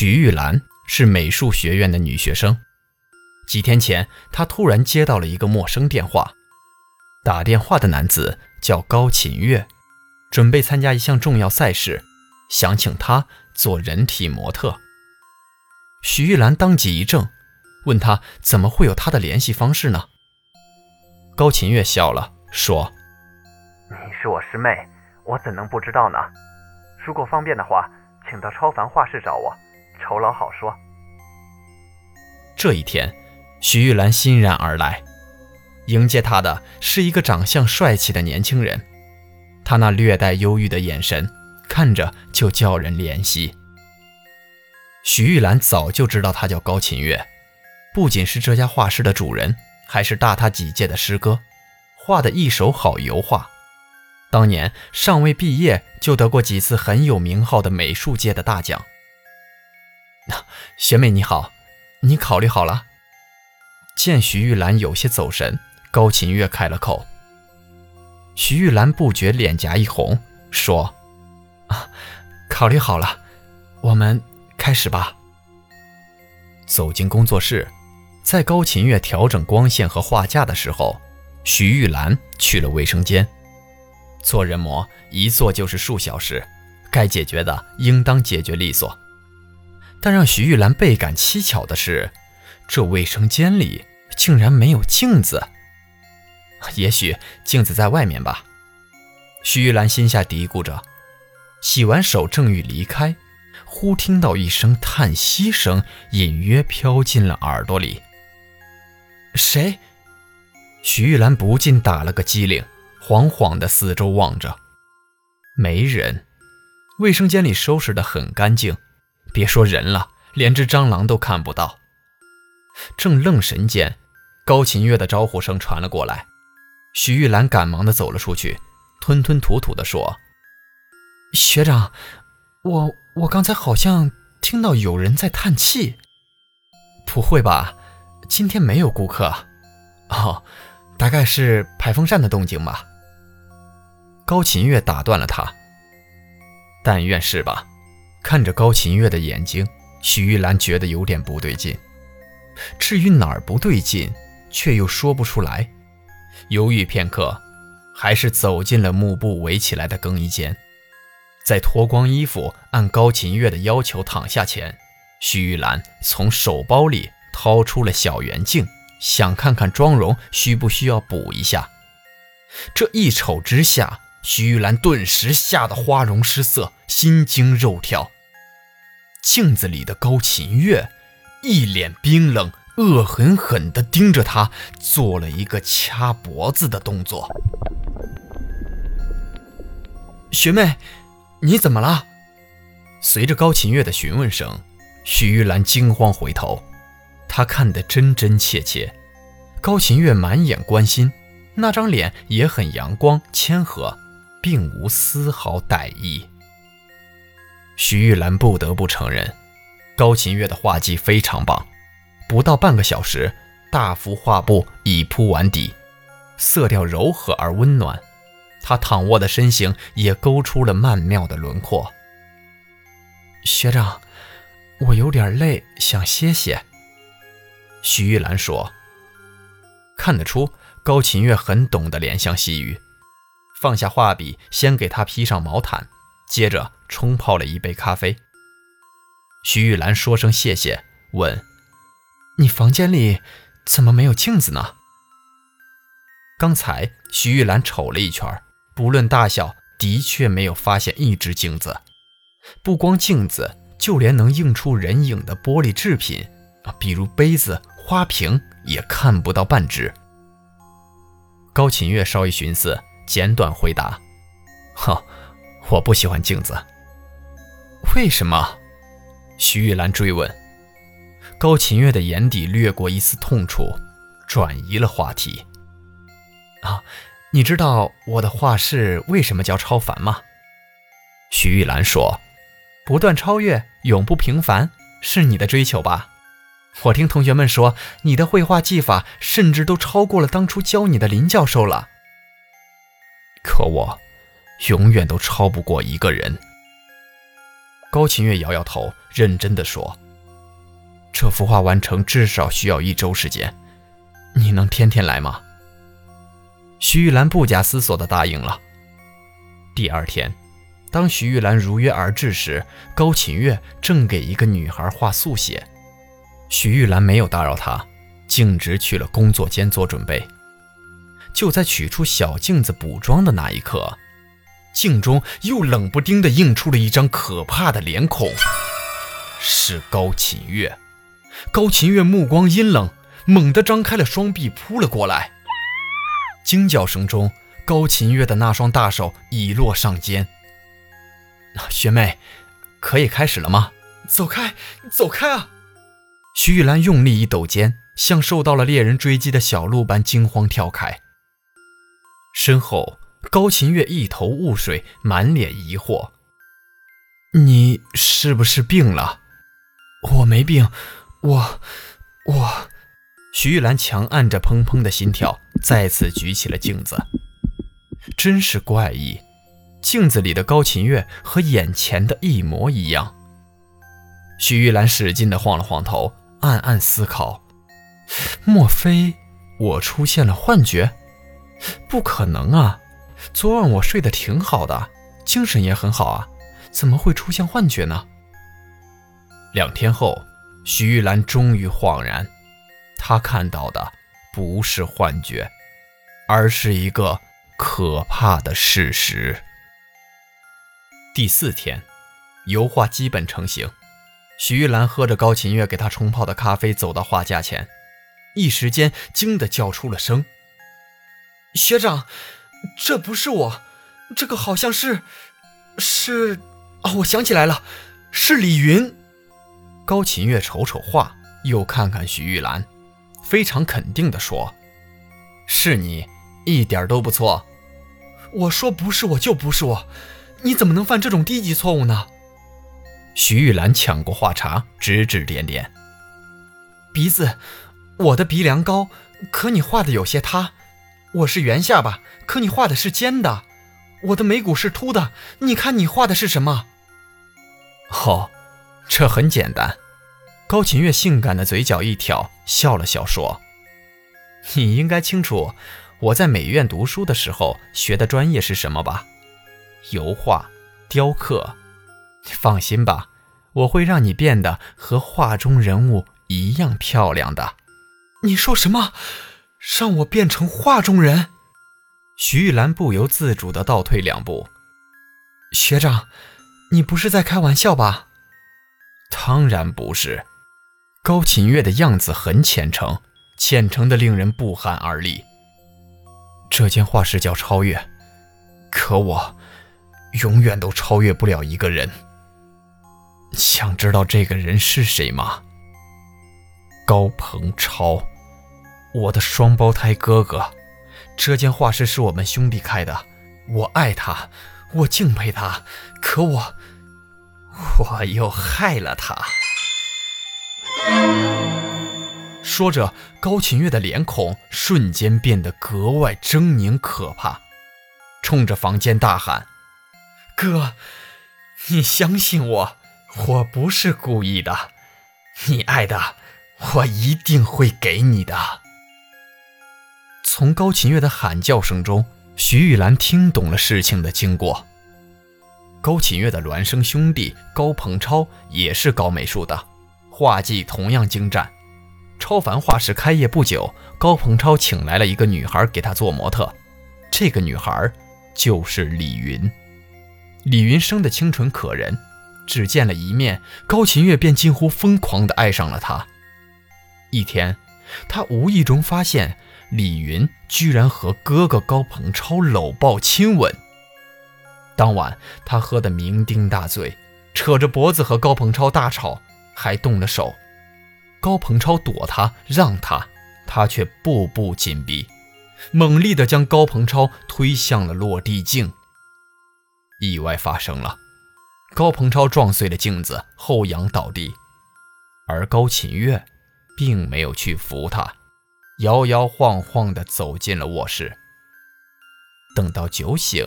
许玉兰是美术学院的女学生。几天前，她突然接到了一个陌生电话。打电话的男子叫高琴月，准备参加一项重要赛事，想请她做人体模特。许玉兰当即一怔，问他怎么会有他的联系方式呢？高琴月笑了，说：“你是我师妹，我怎能不知道呢？如果方便的话，请到超凡画室找我。”酬劳好说。这一天，徐玉兰欣然而来，迎接她的是一个长相帅气的年轻人。他那略带忧郁的眼神，看着就叫人怜惜。徐玉兰早就知道他叫高琴月，不仅是这家画室的主人，还是大他几届的师哥，画的一手好油画。当年尚未毕业就得过几次很有名号的美术界的大奖。学妹你好，你考虑好了？见徐玉兰有些走神，高琴月开了口。徐玉兰不觉脸颊一红，说：“啊，考虑好了，我们开始吧。”走进工作室，在高琴月调整光线和画架的时候，徐玉兰去了卫生间。做人模一做就是数小时，该解决的应当解决利索。但让徐玉兰倍感蹊跷的是，这卫生间里竟然没有镜子。也许镜子在外面吧，徐玉兰心下嘀咕着。洗完手正欲离开，忽听到一声叹息声，隐约飘进了耳朵里。谁？徐玉兰不禁打了个激灵，惶惶的四周望着，没人。卫生间里收拾得很干净。别说人了，连只蟑螂都看不到。正愣神间，高琴月的招呼声传了过来。徐玉兰赶忙的走了出去，吞吞吐吐的说：“学长，我我刚才好像听到有人在叹气。不会吧？今天没有顾客。哦，大概是排风扇的动静吧。”高琴月打断了他：“但愿是吧。”看着高琴月的眼睛，许玉兰觉得有点不对劲。至于哪儿不对劲，却又说不出来。犹豫片刻，还是走进了幕布围起来的更衣间。在脱光衣服，按高琴月的要求躺下前，许玉兰从手包里掏出了小圆镜，想看看妆容需不需要补一下。这一瞅之下，徐玉兰顿时吓得花容失色，心惊肉跳。镜子里的高琴月一脸冰冷，恶狠狠地盯着他，做了一个掐脖子的动作。学妹，你怎么了？随着高琴月的询问声，徐玉兰惊慌回头，她看得真真切切。高琴月满眼关心，那张脸也很阳光谦和。并无丝毫歹意。徐玉兰不得不承认，高琴月的画技非常棒。不到半个小时，大幅画布已铺完底，色调柔和而温暖。她躺卧的身形也勾出了曼妙的轮廓。学长，我有点累，想歇歇。徐玉兰说。看得出，高琴月很懂得怜香惜玉。放下画笔，先给他披上毛毯，接着冲泡了一杯咖啡。徐玉兰说声谢谢，问：“你房间里怎么没有镜子呢？”刚才徐玉兰瞅了一圈，不论大小，的确没有发现一只镜子。不光镜子，就连能映出人影的玻璃制品啊，比如杯子、花瓶，也看不到半只。高琴月稍一寻思。简短回答：“哼，我不喜欢镜子。”为什么？徐玉兰追问。高琴月的眼底掠过一丝痛楚，转移了话题。啊，你知道我的画室为什么叫超凡吗？徐玉兰说：“不断超越，永不平凡，是你的追求吧？我听同学们说，你的绘画技法甚至都超过了当初教你的林教授了。可我，永远都超不过一个人。”高琴月摇摇头，认真的说。这幅画完成至少需要一周时间，你能天天来吗？徐玉兰不假思索地答应了。第二天，当徐玉兰如约而至时，高琴月正给一个女孩画速写。徐玉兰没有打扰她，径直去了工作间做准备。就在取出小镜子补妆的那一刻，镜中又冷不丁地映出了一张可怕的脸孔，是高琴月。高琴月目光阴冷，猛地张开了双臂扑了过来。惊叫声中，高琴月的那双大手已落上肩。学妹，可以开始了吗？走开，走开啊！徐玉兰用力一抖肩，像受到了猎人追击的小鹿般惊慌跳开。身后，高琴月一头雾水，满脸疑惑：“你是不是病了？我没病。”我，我，徐玉兰强按着砰砰的心跳，再次举起了镜子。真是怪异，镜子里的高琴月和眼前的一模一样。徐玉兰使劲地晃了晃头，暗暗思考：莫非我出现了幻觉？不可能啊！昨晚我睡得挺好的，精神也很好啊，怎么会出现幻觉呢？两天后。徐玉兰终于恍然，她看到的不是幻觉，而是一个可怕的事实。第四天，油画基本成型。徐玉兰喝着高琴月给她冲泡的咖啡，走到画架前，一时间惊得叫出了声：“学长，这不是我，这个好像是……是……哦，我想起来了，是李云。”高琴月瞅瞅画，又看看徐玉兰，非常肯定地说：“是你，一点都不错。”我说：“不是我就不是我，你怎么能犯这种低级错误呢？”徐玉兰抢过话茬，指指点点：“鼻子，我的鼻梁高，可你画的有些塌；我是圆下巴，可你画的是尖的；我的眉骨是凸的，你看你画的是什么？”哦。这很简单，高琴月性感的嘴角一挑，笑了笑说：“你应该清楚我在美院读书的时候学的专业是什么吧？油画、雕刻。放心吧，我会让你变得和画中人物一样漂亮的。”你说什么？让我变成画中人？徐玉兰不由自主地倒退两步。学长，你不是在开玩笑吧？当然不是，高琴月的样子很虔诚，虔诚的令人不寒而栗。这间画室叫超越，可我永远都超越不了一个人。想知道这个人是谁吗？高鹏超，我的双胞胎哥哥。这间画室是我们兄弟开的，我爱他，我敬佩他，可我。我又害了他。说着，高琴月的脸孔瞬间变得格外狰狞可怕，冲着房间大喊：“哥，你相信我，我不是故意的。你爱的，我一定会给你的。”从高琴月的喊叫声中，徐玉兰听懂了事情的经过。高琴月的孪生兄弟高鹏超也是搞美术的，画技同样精湛。超凡画室开业不久，高鹏超请来了一个女孩给他做模特，这个女孩就是李云。李云生得清纯可人，只见了一面，高琴月便近乎疯狂地爱上了她。一天，他无意中发现李云居然和哥哥高鹏超搂抱亲吻。当晚他喝得酩酊大醉，扯着脖子和高鹏超大吵，还动了手。高鹏超躲他让他，他却步步紧逼，猛力地将高鹏超推向了落地镜。意外发生了，高鹏超撞碎了镜子，后仰倒地，而高琴月并没有去扶他，摇摇晃晃地走进了卧室。等到酒醒，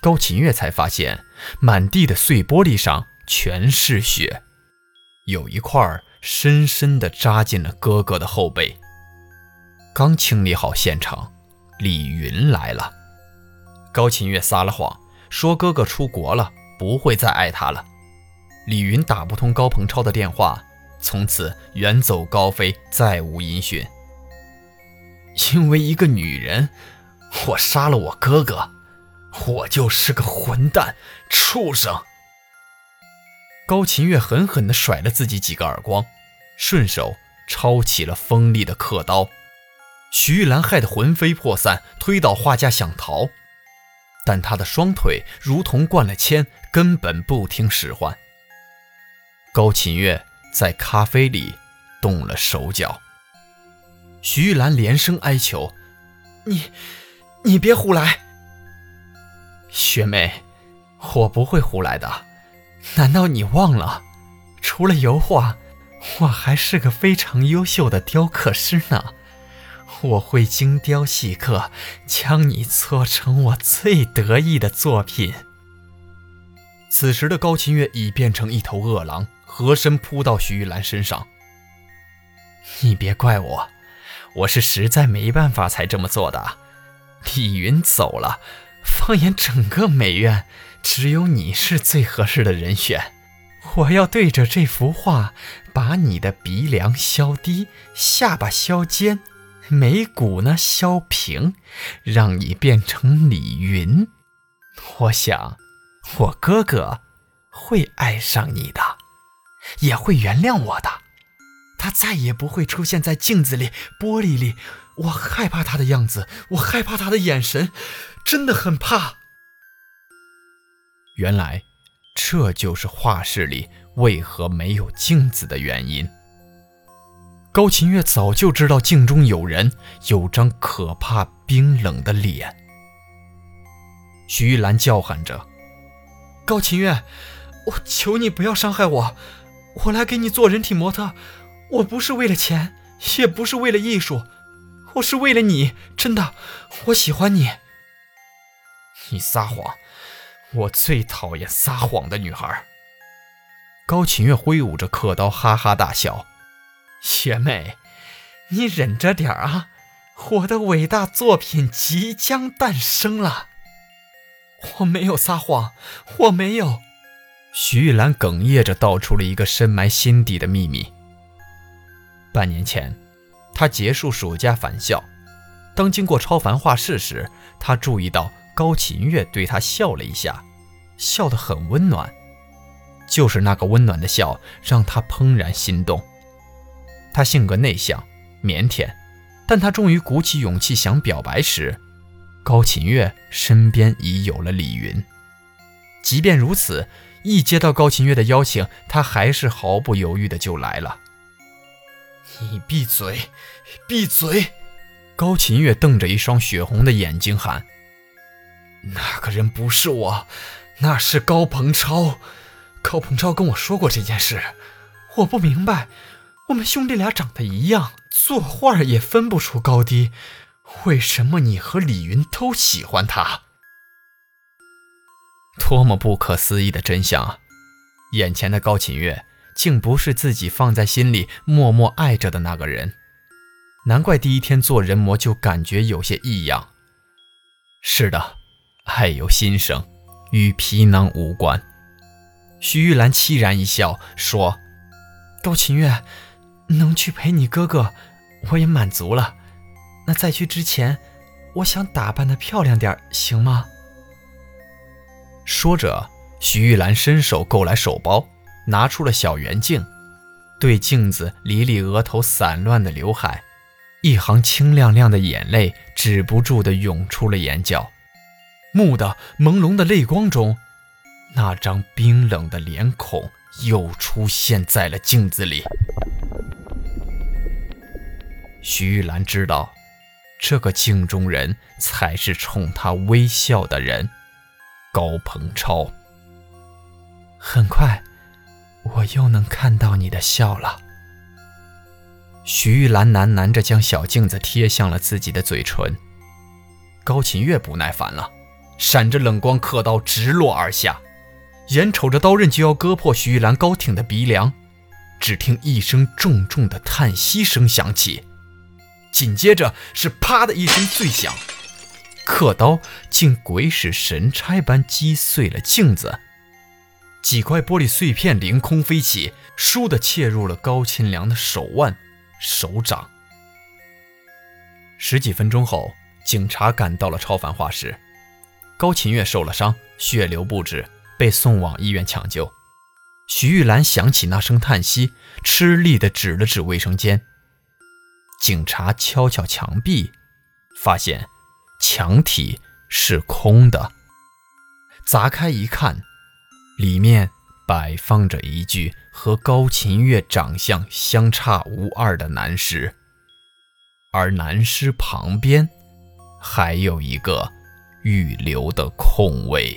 高琴月才发现满地的碎玻璃上全是血，有一块深深地扎进了哥哥的后背。刚清理好现场，李云来了。高琴月撒了谎。说哥哥出国了，不会再爱他了。李云打不通高鹏超的电话，从此远走高飞，再无音讯。因为一个女人，我杀了我哥哥，我就是个混蛋畜生。高琴月狠狠地甩了自己几个耳光，顺手抄起了锋利的刻刀。徐玉兰害得魂飞魄散，推倒画架想逃。但她的双腿如同灌了铅，根本不听使唤。高琴月在咖啡里动了手脚。徐玉兰连声哀求：“你，你别胡来！”学妹，我不会胡来的。难道你忘了，除了油画，我还是个非常优秀的雕刻师呢？我会精雕细刻，将你做成我最得意的作品。此时的高琴月已变成一头饿狼，合身扑到徐玉兰身上。你别怪我，我是实在没办法才这么做的。李云走了，放眼整个美院，只有你是最合适的人选。我要对着这幅画，把你的鼻梁削低，下巴削尖。眉骨呢削平，让你变成李云。我想，我哥哥会爱上你的，也会原谅我的。他再也不会出现在镜子里、玻璃里。我害怕他的样子，我害怕他的眼神，真的很怕。原来，这就是画室里为何没有镜子的原因。高琴月早就知道镜中有人，有张可怕冰冷的脸。徐玉兰叫喊着：“高琴月，我求你不要伤害我，我来给你做人体模特，我不是为了钱，也不是为了艺术，我是为了你，真的，我喜欢你。”你撒谎，我最讨厌撒谎的女孩。高琴月挥舞着刻刀，哈哈大笑。学妹，你忍着点啊！我的伟大作品即将诞生了。我没有撒谎，我没有。徐玉兰哽咽着道出了一个深埋心底的秘密。半年前，他结束暑假返校，当经过超凡画室时，他注意到高琴月对他笑了一下，笑得很温暖。就是那个温暖的笑，让他怦然心动。他性格内向、腼腆，但他终于鼓起勇气想表白时，高琴月身边已有了李云。即便如此，一接到高琴月的邀请，他还是毫不犹豫的就来了。你闭嘴，闭嘴！高琴月瞪着一双血红的眼睛喊：“那个人不是我，那是高鹏超。高鹏超跟我说过这件事，我不明白。”我们兄弟俩长得一样，作画也分不出高低，为什么你和李云都喜欢他？多么不可思议的真相啊！眼前的高琴月，竟不是自己放在心里默默爱着的那个人，难怪第一天做人模就感觉有些异样。是的，爱有心生，与皮囊无关。徐玉兰凄然一笑，说：“高琴月。”能去陪你哥哥，我也满足了。那在去之前，我想打扮的漂亮点，行吗？说着，徐玉兰伸手够来手包，拿出了小圆镜。对镜子理理额头散乱的刘海，一行清亮亮的眼泪止不住地涌出了眼角。蓦地，朦胧的泪光中，那张冰冷的脸孔又出现在了镜子里。徐玉兰知道，这个镜中人才是冲她微笑的人——高鹏超。很快。我又能看到你的笑了。徐玉兰喃喃着将小镜子贴向了自己的嘴唇。高琴月不耐烦了，闪着冷光，刻刀直落而下，眼瞅着刀刃就要割破徐玉兰高挺的鼻梁，只听一声重重的叹息声响起，紧接着是啪的一声脆响，刻刀竟鬼使神差般击碎了镜子。几块玻璃碎片凌空飞起，倏地切入了高清良的手腕、手掌。十几分钟后，警察赶到了超凡画室。高琴月受了伤，血流不止，被送往医院抢救。徐玉兰想起那声叹息，吃力地指了指卫生间。警察敲敲墙壁，发现墙体是空的。砸开一看。里面摆放着一具和高琴月长相相差无二的男尸，而男尸旁边还有一个预留的空位。